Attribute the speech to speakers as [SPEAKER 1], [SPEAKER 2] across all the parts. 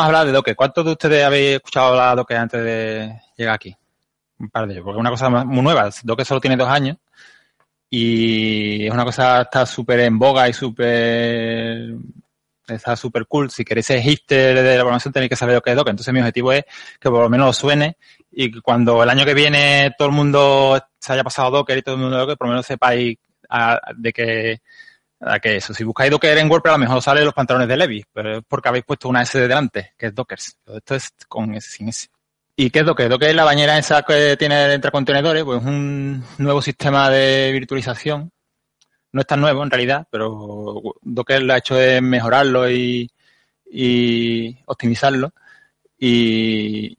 [SPEAKER 1] A hablar de Docker. ¿Cuántos de ustedes habéis escuchado hablar de Docker antes de llegar aquí? Un par de ellos, porque una cosa muy nueva. Docker solo tiene dos años y es una cosa está súper en boga y súper está súper cool. Si queréis ser hipster de la programación tenéis que saber lo que es Docker. Entonces mi objetivo es que por lo menos os suene y que cuando el año que viene todo el mundo se haya pasado Docker y todo el mundo Docker, por lo menos sepáis de que que eso, si buscáis Docker en WordPress, a lo mejor sale los pantalones de Levi, pero es porque habéis puesto una S de delante, que es Docker. Esto es con S, sin S. ¿Y qué es Docker? Docker es la bañera esa que tiene entre contenedores, pues un nuevo sistema de virtualización. No es tan nuevo en realidad, pero Docker lo ha hecho es mejorarlo y, optimizarlo. Y,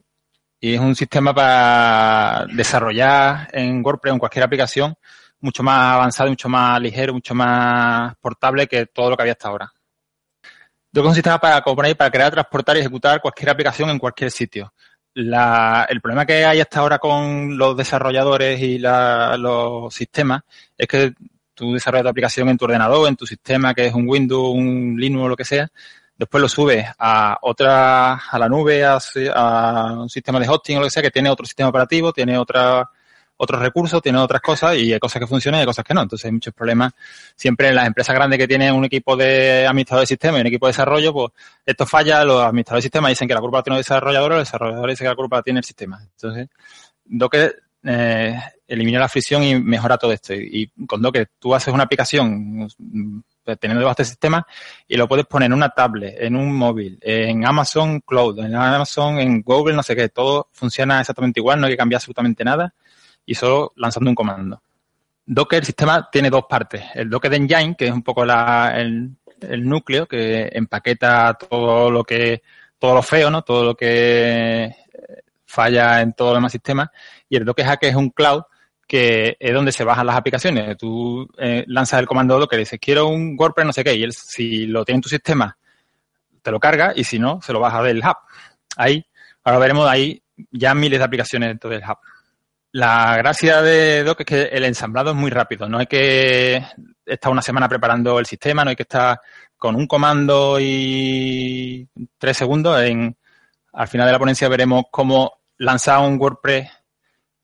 [SPEAKER 1] y es un sistema para desarrollar en WordPress o en cualquier aplicación mucho más avanzado, mucho más ligero, mucho más portable que todo lo que había hasta ahora. Docker es un sistema para, para crear, transportar y ejecutar cualquier aplicación en cualquier sitio. el problema que hay hasta ahora con los desarrolladores y los sistemas es que tú desarrollas tu aplicación en tu ordenador, en tu sistema, que es un Windows, un Linux o lo que sea, después lo subes a otra, a la nube, a, un sistema de hosting o lo que sea, que tiene otro sistema operativo, tiene otra otros recursos, tiene otras cosas y hay cosas que funcionan y hay cosas que no. Entonces hay muchos problemas. Siempre en las empresas grandes que tienen un equipo de administrador de sistemas y un equipo de desarrollo, pues esto falla, los administradores de sistemas dicen que la culpa la tiene el desarrollador, los desarrolladores dicen que la culpa la tiene el sistema. Entonces, Docker eh, elimina la fricción y mejora todo esto. Y, con Docker tú haces una aplicación pues, teniendo este sistema y lo puedes poner en una tablet, en un móvil, en Amazon Cloud, en Amazon, en Google, no sé qué, todo funciona exactamente igual, no hay que cambiar absolutamente nada y solo lanzando un comando. Docker, el sistema tiene dos partes. El Docker Engine, que es un poco el, núcleo que empaqueta todo lo que, todo lo feo, ¿no? Todo lo que eh, falla en todo el demás sistema. Y el Docker Hack es un cloud que es donde se bajan las aplicaciones. Tú eh, lanzas el comando Docker y dices, quiero un WordPress no sé qué, y él, si lo tiene en tu sistema, te lo carga, y si no, se lo baja del hub. Ahí, ahora veremos ahí ya miles de aplicaciones dentro del hub. La gracia de Doc es que el ensamblado es muy rápido. No hay que estar una semana preparando el sistema, no hay que estar con un comando y tres segundos. En, al final de la ponencia veremos cómo lanzar un WordPress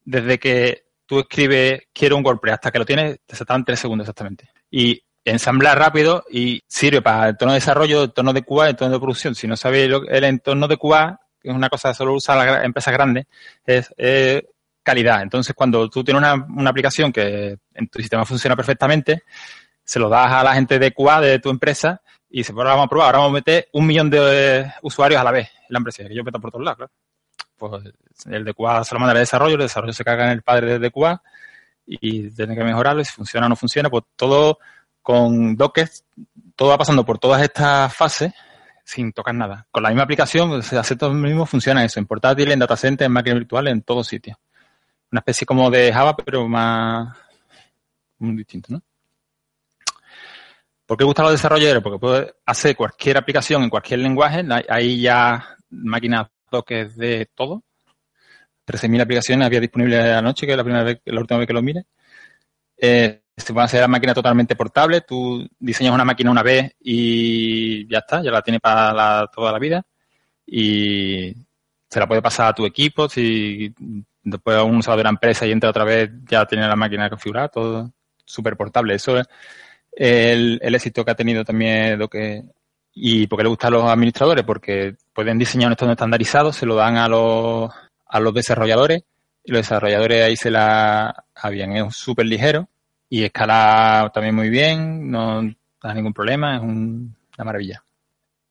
[SPEAKER 1] desde que tú escribes quiero un WordPress hasta que lo tienes, te saltan tres segundos exactamente. Y ensambla rápido y sirve para el entorno de desarrollo, el entorno de QA, el entorno de producción. Si no sabéis el entorno de QA, que es una cosa que solo usa la empresa grande, es, es calidad. Entonces, cuando tú tienes una, aplicación que en tu sistema funciona perfectamente, se lo das a la gente de QA de tu empresa y se pues ahora vamos a probar, ahora vamos a meter un millón de usuarios a la vez en la empresa, que yo meto por todos lados, claro. Pues el de QA se lo manda al desarrollo, el desarrollo se caga en el padre de QA y tiene que mejorarlo, si funciona o no funciona, pues todo con Docker, todo va pasando por todas estas fases sin tocar nada. Con la misma aplicación, se hace todo lo mismo, funciona eso, en portátil, en data center, en máquinas virtuales, en todos sitios una especie como de Java, pero más muy distinto, ¿no? ¿Por qué gusta los desarrolladores? Porque puede hacer cualquier aplicación en cualquier lenguaje. Hay ya máquinas toques de todo. 13.000 aplicaciones había disponibles anoche, que es la primera vez, la última vez que lo mire. Eh, se puede hacer la máquina totalmente portable. Tú diseñas una máquina una vez y ya está, ya la tiene para toda la vida. Y se la puede pasar a tu equipo. Si después un usuario de la empresa y entra otra vez, ya tiene la máquina configurada, todo súper portable. Eso es el, éxito que ha tenido también lo que y porque le gusta a los administradores, porque pueden diseñar un entorno estandarizado, se lo dan a los, a los desarrolladores y los desarrolladores ahí se la habían, es súper ligero y escala también muy bien, no da ningún problema, es una maravilla.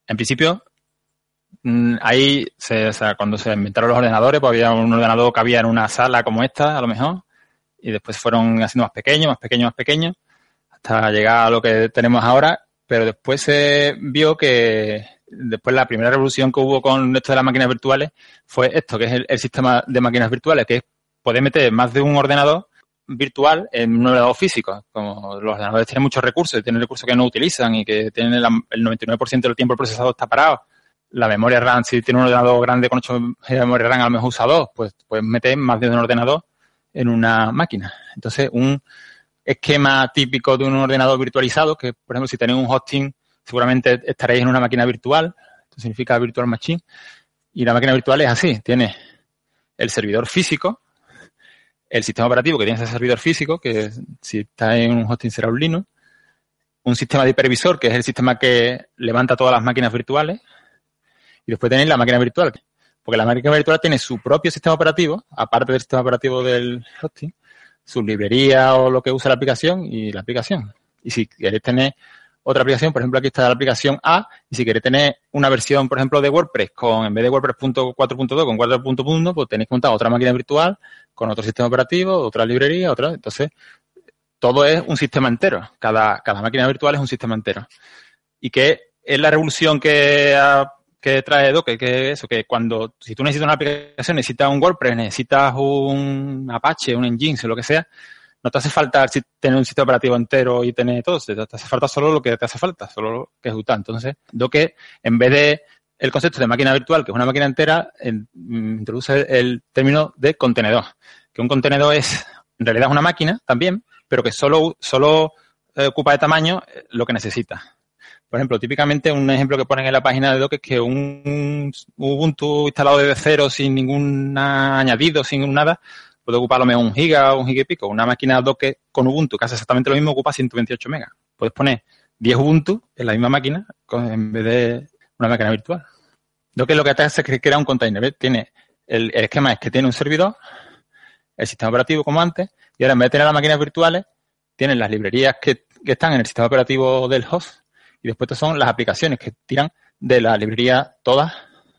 [SPEAKER 1] En principio, ahí, se, o sea, cuando se inventaron los ordenadores, pues había un ordenador que había en una sala como esta, a lo mejor, y después fueron haciendo más pequeños, más pequeños, más pequeños, hasta llegar a lo que tenemos ahora, pero después se vio que después la primera revolución que hubo con esto de las máquinas virtuales fue esto, que es el, sistema de máquinas virtuales, que es poder meter más de un ordenador virtual en un ordenador físico. Como los ordenadores tienen muchos recursos, tienen recursos que no utilizan y que tienen el, el 99% del tiempo el está parado la memoria RAM, si tiene un ordenador grande con 8 de memoria RAM, a lo mejor usa dos, pues puedes meter más de un ordenador en una máquina. Entonces, un esquema típico de un ordenador virtualizado, que por ejemplo, si tenéis un hosting, seguramente estaréis en una máquina virtual. esto significa Virtual Machine. Y la máquina virtual es así, tiene el servidor físico, el sistema operativo que tiene ese servidor físico, que si está en un hosting será un Linux, un sistema de hipervisor, que es el sistema que levanta todas las máquinas virtuales, y después tenéis la máquina virtual, porque la máquina virtual tiene su propio sistema operativo, aparte del sistema operativo del hosting, su librería o lo que usa la aplicación y la aplicación. Y si queréis tener otra aplicación, por ejemplo, aquí está la aplicación A, y si queréis tener una versión, por ejemplo, de WordPress con, en vez de WordPress 4.2 con 4.1, pues tenéis que montar otra máquina virtual con otro sistema operativo, otra librería, otra. Entonces, todo es un sistema entero. Cada, cada máquina virtual es un sistema entero. Y que es la revolución que, que trae Docker, que es eso, que cuando, si tú necesitas una aplicación, necesitas un WordPress, necesitas un Apache, un Nginx o lo que sea, no te hace falta tener un sistema operativo entero y tener todo, te hace falta solo lo que te hace falta, solo lo que ejecutar. Entonces, Docker, en vez de el concepto de máquina virtual, que es una máquina entera, mm, introduce el término de contenedor. Que un contenedor es, en realidad es una máquina también, pero que solo, solo eh, ocupa de tamaño eh, lo que necesita. Por ejemplo, típicamente un ejemplo que ponen en la página de Docker es que un Ubuntu instalado desde cero, sin ningún añadido, sin nada, puede ocupar a lo mejor un giga o un giga y pico. Una máquina Docker con Ubuntu que hace exactamente lo mismo ocupa 128 megas. Puedes poner 10 Ubuntu en la misma máquina en vez de una máquina virtual. Docker lo que hace es que crea un container. Tiene el, esquema es que tiene un servidor, el sistema operativo como antes, y ahora en vez de tener las máquinas virtuales, tienen las librerías que, que están en el sistema operativo del host y después son las aplicaciones que tiran de la librería todas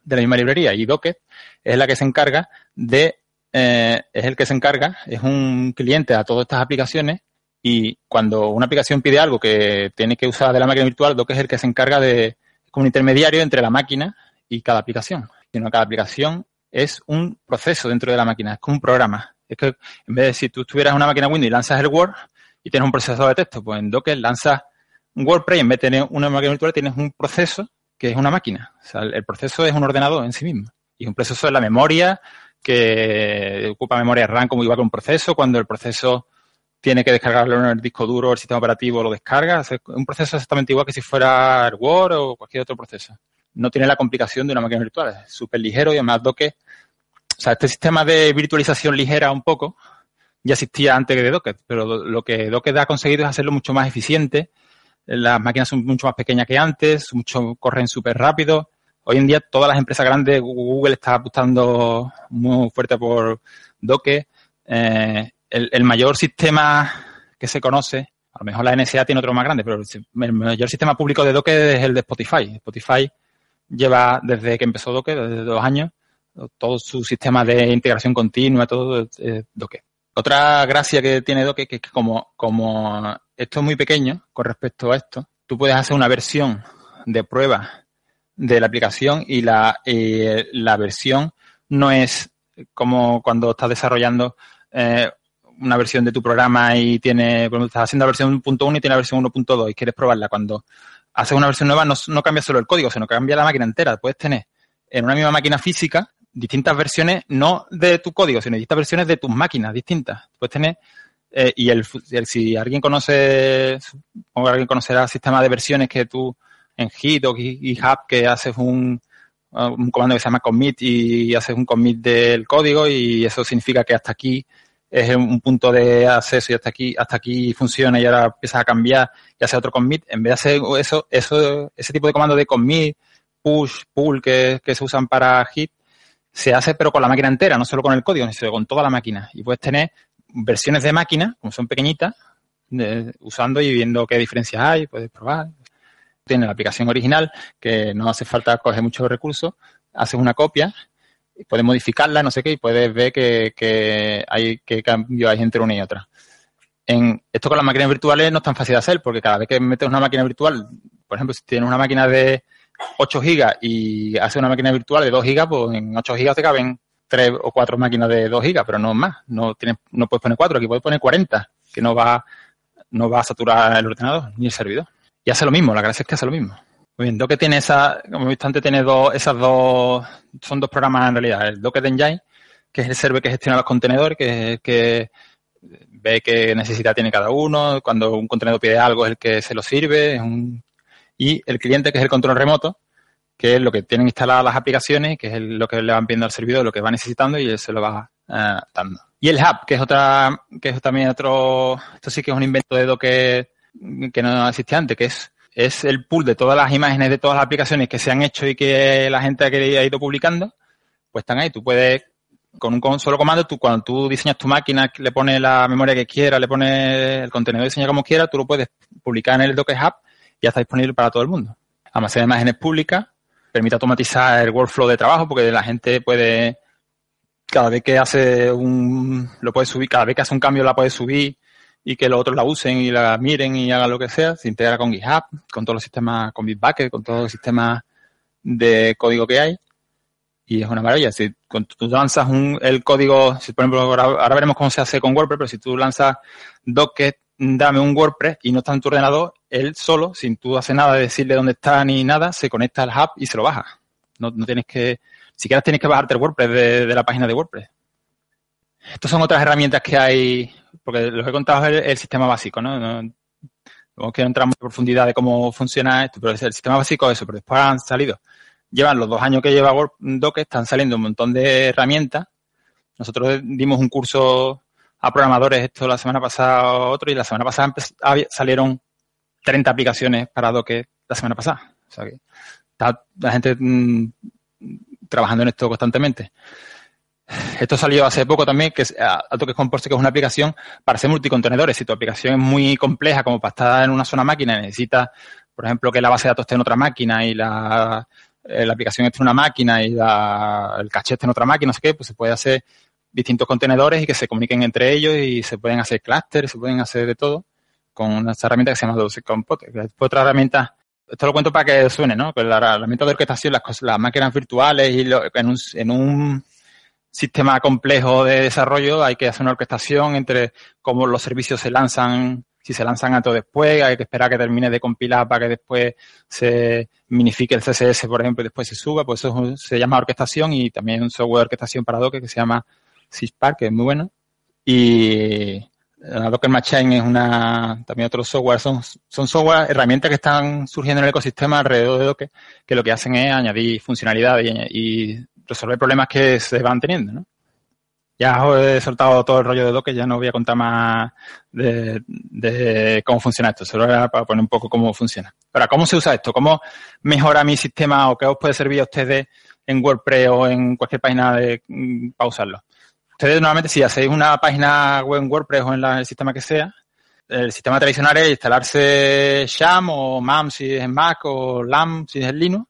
[SPEAKER 1] de la misma librería. Y Docker es la que se encarga de eh, es el que se encarga, es un cliente a todas estas aplicaciones y cuando una aplicación pide algo que tiene que usar de la máquina virtual, Docker es el que se encarga de, como un intermediario entre la máquina y cada aplicación. Sino cada aplicación es un proceso dentro de la máquina, es como un programa. Es que en vez de si tú tuvieras una máquina Windows y lanzas el Word y tienes un procesador de texto, pues en Docker lanzas WordPress en vez de tener una máquina virtual tienes un proceso que es una máquina. El proceso es un ordenador en sí mismo. Y un proceso es la memoria, que ocupa memoria RAM como igual que un proceso. Cuando el proceso tiene que descargarlo en el disco duro, el sistema operativo lo descarga. Es un proceso exactamente igual que si fuera Word o cualquier otro proceso. No tiene la complicación de una máquina virtual. Es súper ligero y además Docker. O sea, este sistema de virtualización ligera un poco ya existía antes de Docker, pero lo que Docker ha conseguido es hacerlo mucho más eficiente. Las máquinas son mucho más pequeñas que antes, mucho, corren súper rápido Hoy en día todas las empresas grandes, Google está apostando muy fuerte por Docker. Eh, el, mayor sistema que se conoce, a lo mejor la NSA tiene otro más grande, pero el mayor sistema público de Docker es el de Spotify. Spotify lleva desde que empezó Docker, desde dos años, todo su sistema de integración continua, todo es Docker. Otra gracia que tiene Docker es que como, como esto es muy pequeño con respecto a esto, tú puedes hacer una versión de prueba de la aplicación y la, la versión no es como cuando estás desarrollando eh, una versión de tu programa y tiene, estás haciendo la versión 1.1 y tiene la versión 1.2 y quieres probarla. Cuando haces una versión nueva no, no cambia solo el código, sino que cambia la máquina entera. Puedes tener en una misma máquina física distintas versiones, no de tu código, sino distintas versiones de tus máquinas distintas. Puedes tener, eh, y el, si alguien conoce, que alguien conocerá el sistema de versiones que tú en Git o GitHub que haces un, un comando que se llama commit y haces un commit del código y eso significa que hasta aquí es un punto de acceso y hasta aquí, hasta aquí funciona y ahora empiezas a cambiar y hacer otro commit. En vez de hacer eso, eso, ese tipo de comando de commit, push, pull que, que se usan para Git, se hace pero con la máquina entera, no solo con el código, sino con toda la máquina. Y puedes tener versiones de máquina, como son pequeñitas, usando y viendo qué diferencias hay, puedes probar tiene la aplicación original, que no hace falta coger muchos recursos, haces una copia, puedes modificarla, no sé qué, y puedes ver que, hay qué cambio hay entre una y otra. En, esto con las máquinas virtuales no es tan fácil de hacer, porque cada vez que metes una máquina virtual, por ejemplo, si tienes una máquina de 8 gigas y haces una máquina virtual de 2 gigas, pues en 8 gigas te caben 3 o 4 máquinas de 2 gigas, pero no más. No, tienes, no puedes poner 4, aquí puedes poner 40, que no va, no va a saturar el ordenador ni el servidor y hace lo mismo, la gracia es que hace lo mismo. Muy bien, Docker tiene esa, como he visto antes, tiene dos, esas dos, son dos programas en realidad. El Docker Engine, que es el server que gestiona los contenedores, que, que ve qué necesidad tiene cada uno, cuando un contenedor pide algo es el que se lo sirve, y el cliente, que es el control remoto, que es lo que tienen instaladas las aplicaciones, que es lo que le van viendo al servidor, lo que va necesitando y él se lo va eh, dando. Y el hub, que es otra, que es también otro, esto sí que es un invento de Docker que no existía antes, que es, es el pool de todas las imágenes de todas las aplicaciones que se han hecho y que la gente ha ido publicando, pues están ahí. Tú puedes, con un solo comando, tú cuando tú diseñas tu máquina, le pones la memoria que quieras, le pones el contenido diseñado como quieras, tú lo puedes publicar en el Docker Hub y ya está disponible para todo el mundo. Almacena imágenes públicas permite automatizar el workflow de trabajo porque la gente puede, cada vez que hace un, lo puede subir, cada vez que hace un cambio la puede subir y que los otros la usen y la miren y hagan lo que sea. Se integra con GitHub, con todos los sistemas, con Bitbucket, con todos los sistemas de código que hay. Y es una maravilla. Si tú lanzas un, el código, si por ejemplo, ahora, veremos cómo se hace con WordPress, pero si tú lanzas Docker, dame un WordPress y no está en tu ordenador, él solo, sin tú hacer nada de decirle dónde está ni nada, se conecta al hub y se lo baja. No, no tienes que, siquiera tienes que bajarte el WordPress de, la página de WordPress. Estas son otras herramientas que hay, porque lo que he contado es el, sistema básico, ¿no? no quiero entrar en profundidad de cómo funciona esto, pero el sistema básico es eso, pero después han salido. Llevan los dos años que lleva Docker, están saliendo un montón de herramientas. Nosotros dimos un curso a programadores esto la semana pasada otro y la semana pasada salieron 30 aplicaciones para Docker la semana pasada. O sea que está la gente mm, trabajando en esto constantemente. Esto salió hace poco también, que es Docker que es una aplicación para hacer multicontenedores. Si tu aplicación es muy compleja, como para estar en una sola máquina, necesitas, por ejemplo, que la base de datos esté en otra máquina y la, eh, la aplicación esté en una máquina y el caché esté en otra máquina, no sé qué, pues se puede hacer distintos contenedores y que se comuniquen entre ellos y se pueden hacer clústeres, se pueden hacer de todo con una herramienta que se llama Docker Compose. otra herramienta, esto lo cuento para que suene, ¿no? Pues la herramienta de orquestación, las, cosas, las máquinas virtuales y en, un, en un sistema complejo de desarrollo hay que hacer una orquestación entre cómo los servicios se lanzan, si se lanzan antes o después, hay que esperar a que termine de compilar para que después se minifique el CSS, por ejemplo, y después se suba, pues eso se llama orquestación y también un software de orquestación para Docker que se llama Syspark, que es muy bueno. Y Docker Machine es una, también otro software, son, son software, herramientas que están surgiendo en el ecosistema alrededor de Docker, que lo que hacen es añadir funcionalidades y, resolver problemas que se van teniendo, ¿no? Ya os he soltado todo el rollo de Docker, ya no voy a contar más de, cómo funciona esto, solo era para poner un poco cómo funciona. Ahora, ¿cómo se usa esto? ¿Cómo mejora mi sistema o qué os puede servir a ustedes en WordPress o en cualquier página mm, para usarlo? Ustedes normalmente si hacéis una página web en WordPress o en el sistema que sea, el sistema tradicional es instalarse Sham o MAM si es en Mac o LAM si es en Linux.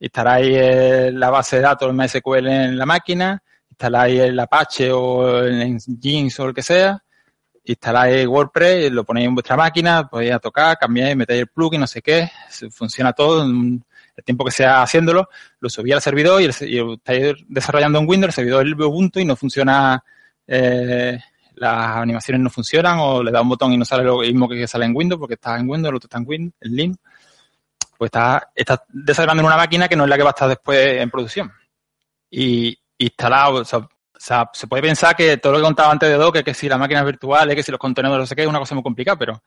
[SPEAKER 1] Instaláis eh, la base de datos en MySQL en la máquina, instaláis el Apache o en Jeans o el que sea, instaláis WordPress, lo ponéis en vuestra máquina, podéis tocar, cambiáis, metéis el plugin, no sé qué, funciona todo en el tiempo que sea haciéndolo, lo subí al servidor y, el, estáis desarrollando en Windows, el servidor es Ubuntu y no funciona, eh, las animaciones no funcionan o le da un botón y no sale lo mismo que sale en Windows porque está en Windows, el otro está en Windows, en Linux, pues está, desarrollando en una máquina que no es la que va a estar después en producción. Y instalado, o sea, se puede pensar que todo lo que contaba antes de Docker, que si las máquinas virtuales, que si los contenedores, no sé qué, es una cosa muy complicada, pero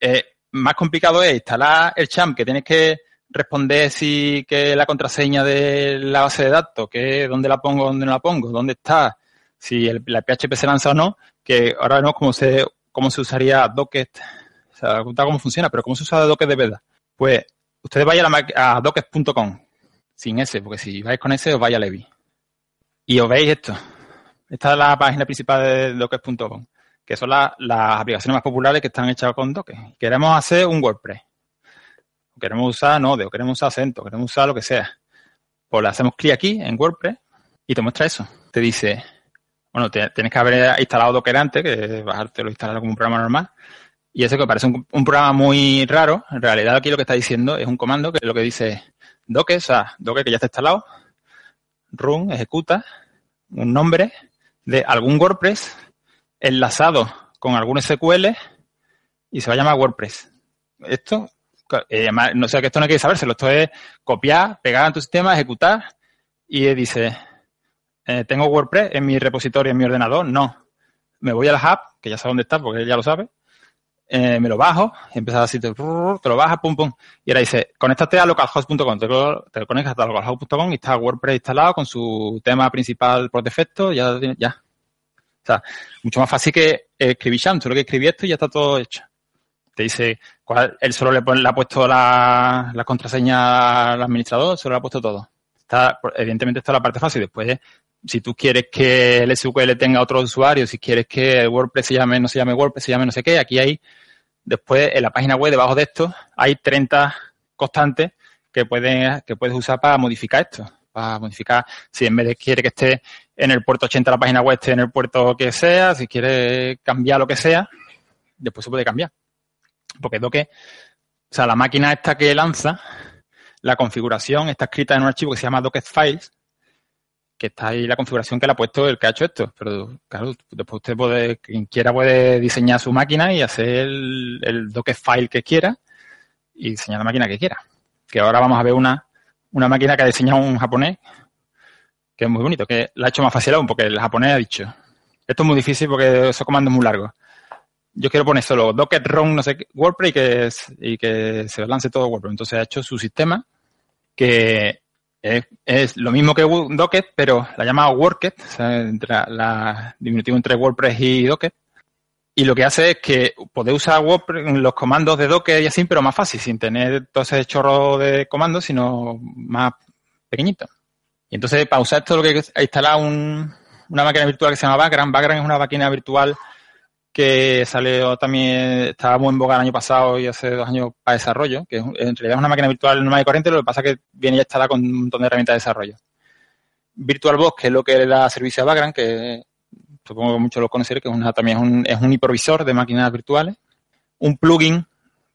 [SPEAKER 1] eh, más complicado es instalar el champ que tienes que responder si que la contraseña de la base de datos, que dónde la pongo, dónde no la pongo, dónde está, si la PHP se lanza o no, que ahora no cómo se, cómo se usaría Docker, o sea, cómo funciona, pero cómo se usa Docker de verdad. Pues ustedes vayan a, a docker.com, sin ese, porque si vais con ese os vaya a Levi. Y os veis esto. Esta es la página principal de docker.com, que son las aplicaciones más populares que están hechas con Docker. Queremos hacer un WordPress queremos usar Node, o queremos usar Acento, queremos usar lo que sea. Pues le hacemos clic aquí en WordPress y te muestra eso. Te dice, bueno, tienes que haber instalado Docker antes, que bajártelo e instalar como un programa normal. Y eso que parece un, programa muy raro, en realidad aquí lo que está diciendo es un comando que lo que dice Docker, o sea, Docker que ya está instalado, run, ejecuta un nombre de algún WordPress enlazado con algún SQL y se va a llamar WordPress. Esto eh, no sé que esto no hay que sabérselo, esto es copiar, pegar en tu sistema, ejecutar y dice, eh, ¿tengo WordPress en mi repositorio, en mi ordenador? No. Me voy al hub, que ya sé dónde está porque él ya lo sabe, eh, me lo bajo, y así, te, lo bajas, pum, pum. Y ahora dice, conéctate a localhost.com, te, te conectas a localhost.com y está WordPress instalado con su tema principal por defecto, ya, ya. O sea, mucho más fácil que escribir Sham, solo que escribí esto y ya está todo hecho. Te dice, cuál, él solo le, ha puesto la, contraseña al administrador, solo le ha puesto todo. Está, evidentemente, está la parte fácil. Después, si tú quieres que el SQL tenga otro usuario, si quieres que WordPress se llame, no se llame WordPress, se llame no sé qué, aquí hay, después en la página web, debajo de esto, hay 30 constantes que puedes, que puedes usar para modificar esto. Para modificar, si en vez de quiere que esté en el puerto 80 la página web, esté en el puerto que sea, si quiere cambiar lo que sea, después se puede cambiar. Porque Docker, o sea, la máquina esta que lanza, la configuración está escrita en un archivo que se llama Docker Files, que está ahí la configuración que le ha puesto el que ha hecho esto. Pero claro, después usted puede, quien quiera puede diseñar su máquina y hacer el, el Docker File que quiera y diseñar la máquina que quiera. Que ahora vamos a ver una, una máquina que ha diseñado un japonés, que es muy bonito, que la ha hecho más fácil aún, porque el japonés ha dicho, esto es muy difícil porque esos comandos muy largos yo quiero poner solo Docker run, no sé qué, WordPress y que, y que se lance todo WordPress. Entonces ha hecho su sistema que es, lo mismo que Docker, pero la llama Worket, o sea, la, la, diminutivo entre WordPress y Docker. Y lo que hace es que puede usar WordPress, los comandos de Docker y así, pero más fácil, sin tener todo ese chorro de comandos, sino más pequeñito. Y entonces, para usar esto, lo que instalar un, una máquina virtual que se llama Background. Background es una máquina virtual que salió también, estaba muy en boga el año pasado y hace dos años para desarrollo, que en realidad es una máquina virtual normal y corriente, lo que pasa es que viene ya instalada con un montón de herramientas de desarrollo. VirtualBox, que es lo que le da servicio a Background, que supongo que muchos lo conocerán, que es una, también es un, es un hipervisor de máquinas virtuales. Un plugin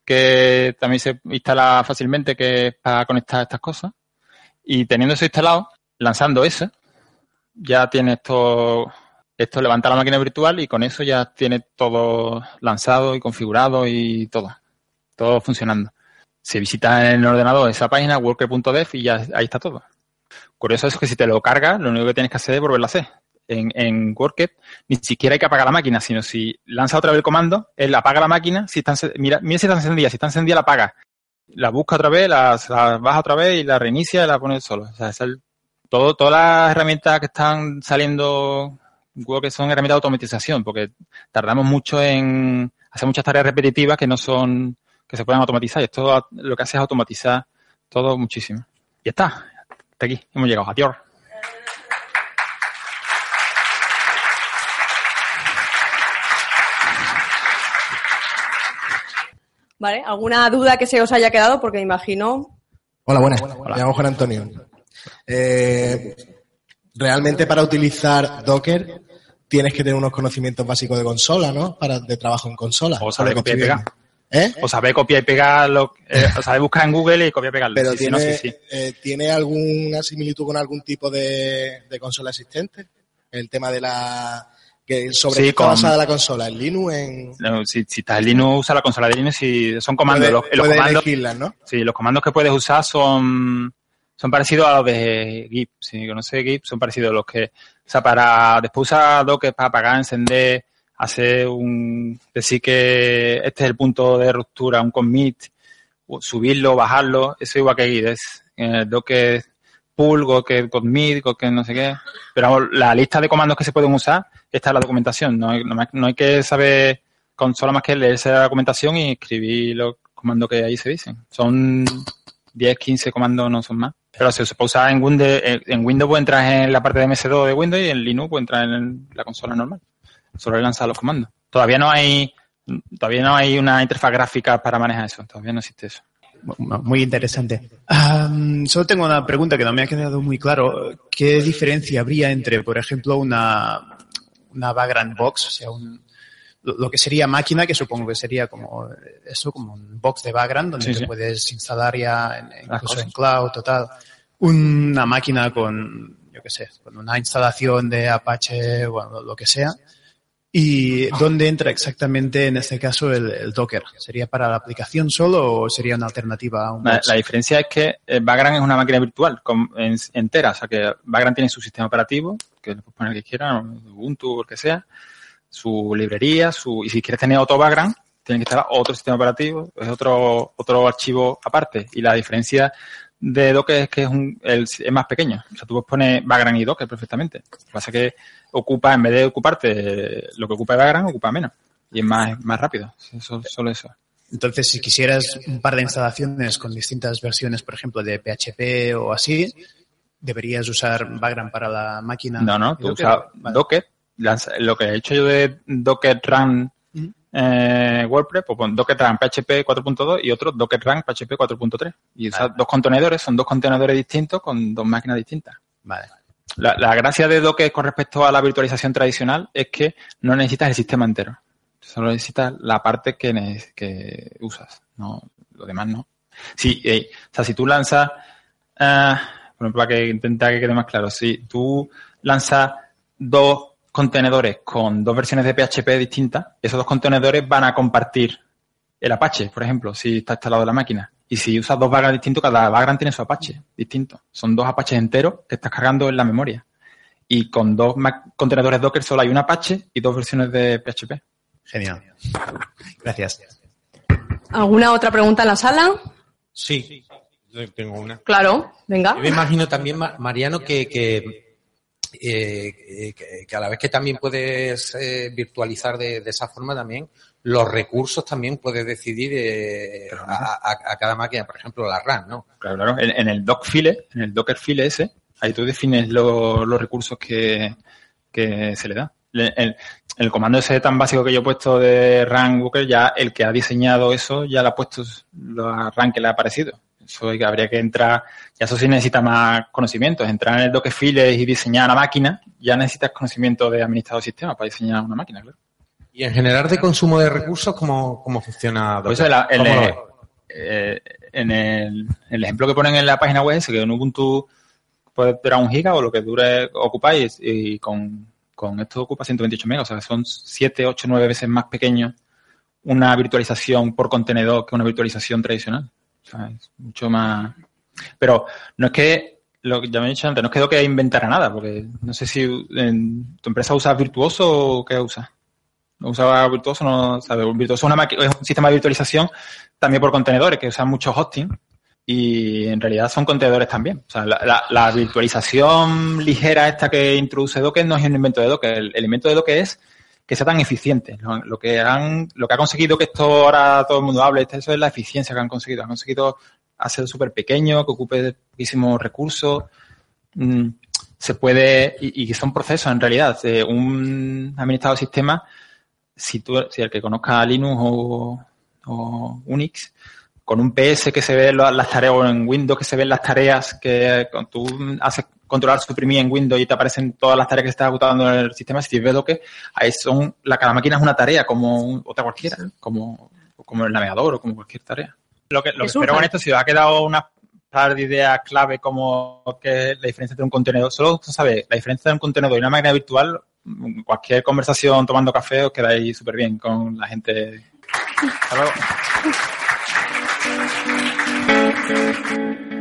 [SPEAKER 1] que también se instala fácilmente, que es para conectar estas cosas. Y teniendo eso instalado, lanzando eso, ya tiene esto esto levanta la máquina virtual y con eso ya tiene todo lanzado y configurado y todo. Todo funcionando. Se visita en el ordenador esa página, worker.dev, y ya ahí está todo. Curioso es que si te lo cargas, lo único que tienes que hacer es volverlo a hacer. En, en Worker ni siquiera hay que apagar la máquina, sino si lanza otra vez el comando, él apaga la máquina, si está, mira, mira si está encendida, si está encendida la apaga. La busca otra vez, la, baja otra vez y la reinicia y la pone solo. O sea, es el, todo, todas las herramientas que están saliendo creo que son herramientas de automatización, porque tardamos mucho en hacer muchas tareas repetitivas que no son, que se pueden automatizar. Y esto lo que hace es automatizar todo muchísimo. Y está, hasta aquí, hemos llegado. Adiós.
[SPEAKER 2] Vale, ¿alguna duda que se os haya quedado? Porque me imagino.
[SPEAKER 3] Hola, buenas. Hola, Me llamo Juan Antonio. Eh, realmente para utilizar Docker tienes que tener unos conocimientos básicos de consola, ¿no? Para de trabajo en consola.
[SPEAKER 1] O saber copiar y pegar. ¿Eh? O saber copiar y pegar, lo, eh, o saber buscar en Google y copiar y pegarlo.
[SPEAKER 3] Pero
[SPEAKER 1] sí,
[SPEAKER 3] tiene,
[SPEAKER 1] sí, no, sí,
[SPEAKER 3] eh, ¿tiene alguna similitud con algún tipo de, de consola existente? El tema de la que sobre qué está basada la consola, en Linux, en
[SPEAKER 1] No, si, si estás en Linux, usa la consola de Linux y son comandos.
[SPEAKER 3] puede-
[SPEAKER 1] los, comandos
[SPEAKER 3] ¿no?
[SPEAKER 1] sí, los comandos que puedes usar son, son parecidos a los de Git. Si conoces Git, son parecidos a los que, o sea, para, después usar Docker para apagar, encender, hacer un, decir que este es el punto de ruptura, un commit, subirlo, bajarlo, eso igual que Git, es eh, Docker pull, Docker commit, Docker no sé qué. Pero la lista de comandos que se pueden usar está en la documentación. No hay- no hay que saber con solo más que leerse la documentación y escribir los comandos que ahí se dicen. Son 10, 15 comandos, no son más. Pero se, se puede usar en Windows, en en Windows puede entrar en la parte de MS2 de Windows y en Linux puede entrar en la consola normal. Solo lanzar los comandos. Todavía no hay, todavía no hay una interfaz gráfica para manejar eso. Todavía no existe eso.
[SPEAKER 4] Muy interesante. Am, solo tengo una pregunta que no me ha quedado muy claro. ¿Qué diferencia habría entre, por ejemplo, una, una background box, o sea, un, lo, lo que sería máquina, que supongo que sería como eso, como un box de background, donde
[SPEAKER 1] Sí,
[SPEAKER 4] te
[SPEAKER 1] sí.
[SPEAKER 4] puedes instalar ya en, incluso en cloud o tal. Una máquina con, yo qué sé, con una instalación de Apache, bueno, lo- lo que sea. ¿Y dónde entra exactamente en este caso el, el Docker? ¿Sería para la aplicación solo o sería una alternativa a un
[SPEAKER 1] La, diferencia es que eh, Vagrant es una máquina virtual con- en- entera, o sea que Vagrant tiene su sistema operativo, que le puedes poner el que quieras, Ubuntu o el que sea, su librería, su y si quieres tener otro Vagrant, tienen que instalar otro sistema operativo, es otro, otro archivo aparte. Y la diferencia de Docker es que es, un, el, es más pequeño. O sea, tú puedes poner Vagrant y Docker perfectamente. Lo que pasa es que ocupa, en vez de ocuparte lo que ocupa Vagrant, ocupa menos. Y es más, más rápido. Eso, solo eso.
[SPEAKER 4] Entonces, si quisieras un par de instalaciones con distintas versiones, por ejemplo, de PHP o así, deberías usar Vagrant para la máquina.
[SPEAKER 1] No, no, tú usas vale. Docker. Lo que he hecho yo de Docker Run eh, WordPress, pues pon Docker Run PHP 4.2 y otro Docker Run PHP 4.3. Y usas vale. dos contenedores, son dos contenedores distintos con dos máquinas distintas.
[SPEAKER 4] Vale.
[SPEAKER 1] La, la, gracia de Docker con respecto a la virtualización tradicional es que no necesitas el sistema entero. Solo necesitas la parte que, que usas. No, lo demás no. Sí, eh, o sea, si tú lanzas, uh, bueno, para que intentar que quede más claro, si tú lanzas dos contenedores con dos versiones de PHP distintas, esos dos contenedores van a compartir el Apache, por ejemplo, si está instalado en la máquina. Y si usas dos Vagrant distintos, cada Vagrant tiene su Apache distinto. Son dos Apaches enteros que estás cargando en la memoria. Y con dos contenedores Docker solo hay un Apache y dos versiones de PHP.
[SPEAKER 4] Genial. Gracias.
[SPEAKER 2] ¿Alguna otra pregunta en la sala?
[SPEAKER 5] Sí, tengo una.
[SPEAKER 2] Claro, venga.
[SPEAKER 5] Yo me imagino también, Mariano, que, que, eh, que, que, a la vez que también puedes eh, virtualizar de, de, esa forma también, los recursos también puedes decidir eh, a, a, a, cada máquina, por ejemplo, la RAM, ¿no?
[SPEAKER 1] Claro, claro. En, en el doc file, en el docker file ese, ahí tú defines lo, los recursos que, que se le da. El, el, comando ese tan básico que yo he puesto de RAM Booker, ya el que ha diseñado eso ya le ha puesto la RAM que le ha aparecido. Eso habría que entrar, ya eso sí necesita más conocimientos. Entrar en el Dockerfile y diseñar la máquina, ya necesitas conocimiento de administrador de sistema para diseñar una máquina, claro.
[SPEAKER 5] Y en general de consumo de recursos, ¿cómo, cómo funciona Docker?
[SPEAKER 1] Pues la, el, ¿Cómo eh, en, el, el, ejemplo que ponen en la página web es que en Ubuntu puede durar un giga o lo que dure ocupáis y, y con con esto ocupa 128 megas, o sea, son 7, 8, 9 veces más pequeño una virtualización por contenedor que una virtualización tradicional. Mucho más... Pero no es que, lo que ya me he dicho antes, no es que que inventara nada, porque no sé si tu empresa usa Virtuoso o qué usa. ¿No usaba Virtuoso? No, sabe. Virtuoso es, un sistema de virtualización también por contenedores que usan mucho hosting y en realidad son contenedores también. O sea, la, la, virtualización ligera esta que introduce Docker no es un invento de Docker. El, el invento de Docker es que sea tan eficiente. Lo que han, lo que ha conseguido que esto ahora todo el mundo hable, eso es la eficiencia que han conseguido. Han conseguido hacer súper pequeño, que ocupe poquísimos recursos. Mm, se puede, y, y, son procesos en realidad. Eh, un administrador de sistema, si tú, si el que conozca Linux o, o Unix, con un PS que se ve las tareas, o en Windows que se ven las tareas que tú haces controlar, suprimir en Windows y te aparecen todas las tareas que estás ejecutando en el sistema, si ves lo que ahí son, la, cada máquina es una tarea como otra cualquiera, como, como el navegador o como cualquier tarea. Lo que, lo que espero con esto, si os ha quedado una par de ideas clave como que la diferencia entre un contenedor, solo sabe la diferencia entre un contenedor y una máquina virtual, cualquier conversación tomando café os quedáis súper bien con la gente. Hasta luego. Thank you.